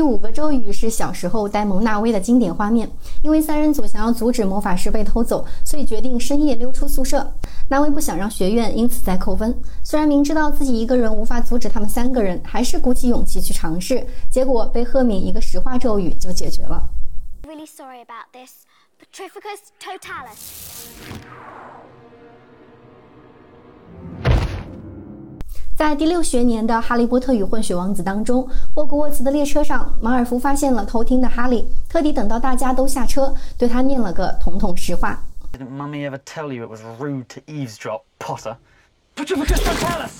第五个咒语是小时候呆萌纳威的经典画面。因为三人组想要阻止魔法师被偷走，所以决定深夜溜出宿舍。纳威不想让学院因此再扣分。虽然明知道自己一个人无法阻止他们三个人，还是鼓起勇气去尝试。结果被赫敏一个石化咒语就解决了。Really sorry about this, Petrificus Totalis. 在第六学年的《哈利波特与混血王子》当中，霍格沃茨的列车上，马尔福发现了偷听的哈利，特地等到大家都下车，对他念了个统统实话。Didn't Mummy ever tell you it was rude to eavesdrop, Potter? Petrificus Totalis!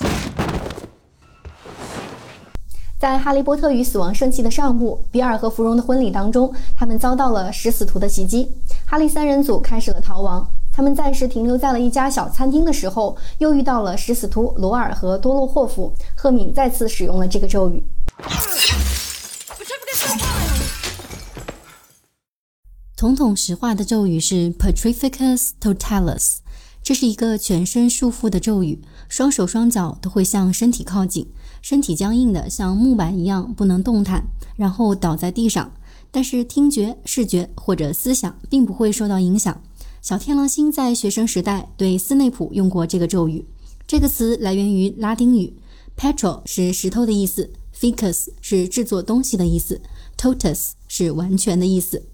在《哈利波特与死亡圣器》的上部，比尔和芙蓉的婚礼当中，他们遭到了食死徒的袭击，哈利三人组开始了逃亡。他们暂时停留在了一家小餐厅的时候，又遇到了食死徒罗尔和多洛霍夫。赫敏再次使用了这个咒语。统统石化的咒语是 Petrificus Totalis，这是一个全身束缚的咒语，双手双脚都会向身体靠近，身体僵硬的像木板一样不能动弹，然后倒在地上。但是听觉、视觉或者思想并不会受到影响。小天狼星在学生时代对斯内普用过这个咒语。这个词来源于拉丁语，petro 是石头的意思，ficus 是制作东西的意思，totus 是完全的意思。